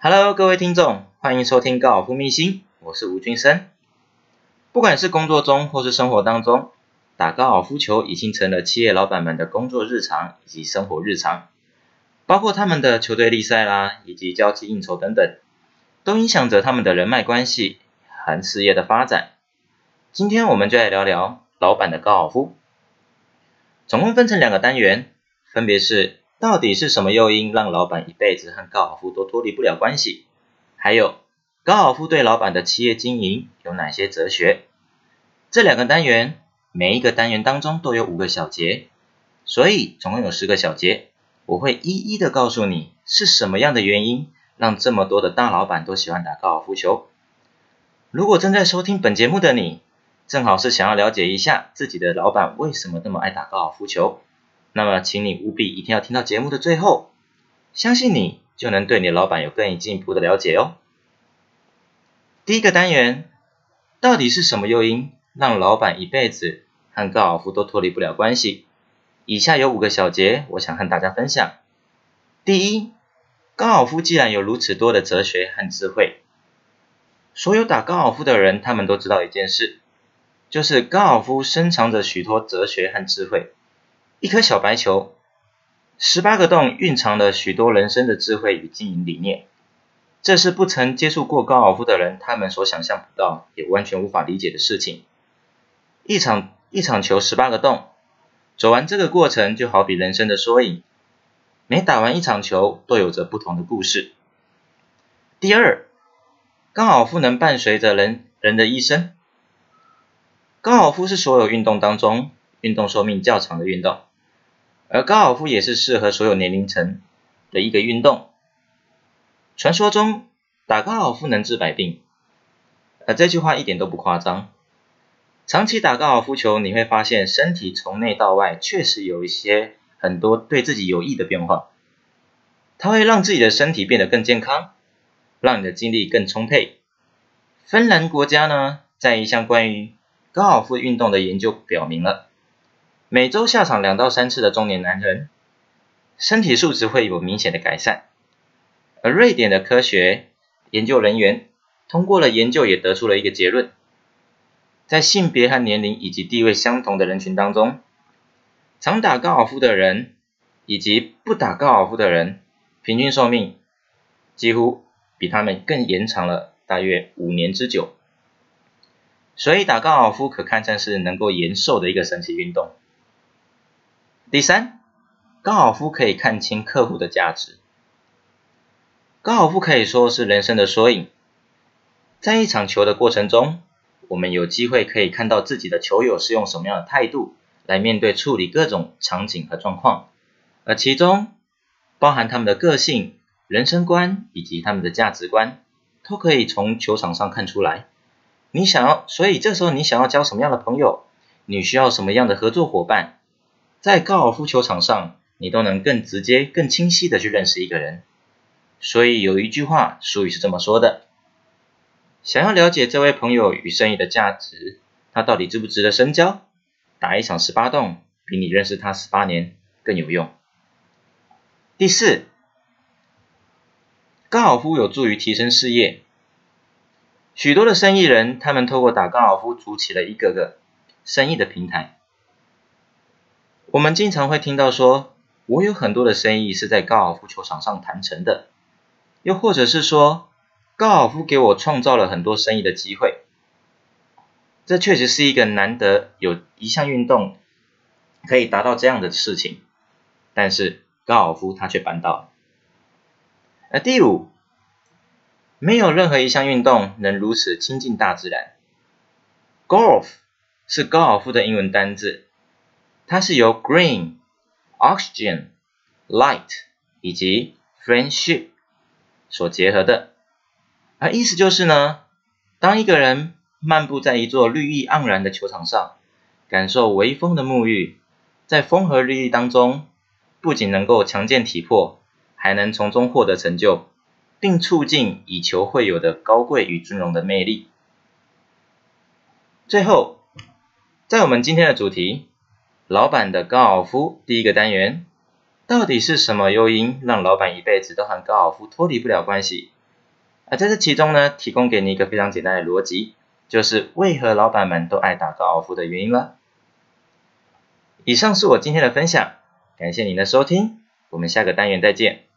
Hello，各位听众，欢迎收听高尔夫秘辛，我是吴君生。不管是工作中或是生活当中，打高尔夫球已经成了企业老板们的工作日常以及生活日常，包括他们的球队立赛啦，以及交际应酬等等，都影响着他们的人脉关系和事业的发展。今天我们就来聊聊老板的高尔夫，总共分成两个单元，分别是。到底是什么诱因让老板一辈子和高尔夫都脱离不了关系？还有高尔夫对老板的企业经营有哪些哲学？这两个单元每一个单元当中都有五个小节，所以总共有十个小节。我会一一的告诉你是什么样的原因让这么多的大老板都喜欢打高尔夫球。如果正在收听本节目的你，正好是想要了解一下自己的老板为什么那么爱打高尔夫球。那么，请你务必一定要听到节目的最后，相信你就能对你老板有更进一步的了解哦。第一个单元，到底是什么诱因让老板一辈子和高尔夫都脱离不了关系？以下有五个小节，我想和大家分享。第一，高尔夫既然有如此多的哲学和智慧，所有打高尔夫的人，他们都知道一件事，就是高尔夫深藏着许多哲学和智慧。一颗小白球，十八个洞蕴藏了许多人生的智慧与经营理念，这是不曾接触过高尔夫的人他们所想象不到，也完全无法理解的事情。一场一场球十八个洞，走完这个过程就好比人生的缩影，每打完一场球都有着不同的故事。第二，高尔夫能伴随着人人的一生，高尔夫是所有运动当中运动寿命较长的运动。而高尔夫也是适合所有年龄层的一个运动。传说中打高尔夫能治百病，而这句话一点都不夸张。长期打高尔夫球，你会发现身体从内到外确实有一些很多对自己有益的变化。它会让自己的身体变得更健康，让你的精力更充沛。芬兰国家呢，在一项关于高尔夫运动的研究表明了。每周下场两到三次的中年男人，身体素质会有明显的改善。而瑞典的科学研究人员通过了研究，也得出了一个结论：在性别和年龄以及地位相同的人群当中，常打高尔夫的人以及不打高尔夫的人，平均寿命几乎比他们更延长了大约五年之久。所以打高尔夫可堪称是能够延寿的一个神奇运动。第三，高尔夫可以看清客户的价值。高尔夫可以说是人生的缩影。在一场球的过程中，我们有机会可以看到自己的球友是用什么样的态度来面对处理各种场景和状况，而其中包含他们的个性、人生观以及他们的价值观，都可以从球场上看出来。你想要，所以这时候你想要交什么样的朋友？你需要什么样的合作伙伴？在高尔夫球场上，你都能更直接、更清晰的去认识一个人。所以有一句话，俗语是这么说的：想要了解这位朋友与生意的价值，他到底值不值得深交？打一场十八洞，比你认识他十八年更有用。第四，高尔夫有助于提升事业。许多的生意人，他们透过打高尔夫，组起了一个个生意的平台。我们经常会听到说，我有很多的生意是在高尔夫球场上谈成的，又或者是说，高尔夫给我创造了很多生意的机会。这确实是一个难得有一项运动可以达到这样的事情，但是高尔夫它却办到了。而第五，没有任何一项运动能如此亲近大自然。Golf 是高尔夫的英文单字。它是由 green、oxygen、light 以及 friendship 所结合的，而意思就是呢，当一个人漫步在一座绿意盎然的球场上，感受微风的沐浴，在风和日丽当中，不仅能够强健体魄，还能从中获得成就，并促进以球会友的高贵与尊荣的魅力。最后，在我们今天的主题。老板的高尔夫第一个单元，到底是什么诱因让老板一辈子都和高尔夫脱离不了关系？而在这其中呢，提供给你一个非常简单的逻辑，就是为何老板们都爱打高尔夫的原因了。以上是我今天的分享，感谢您的收听，我们下个单元再见。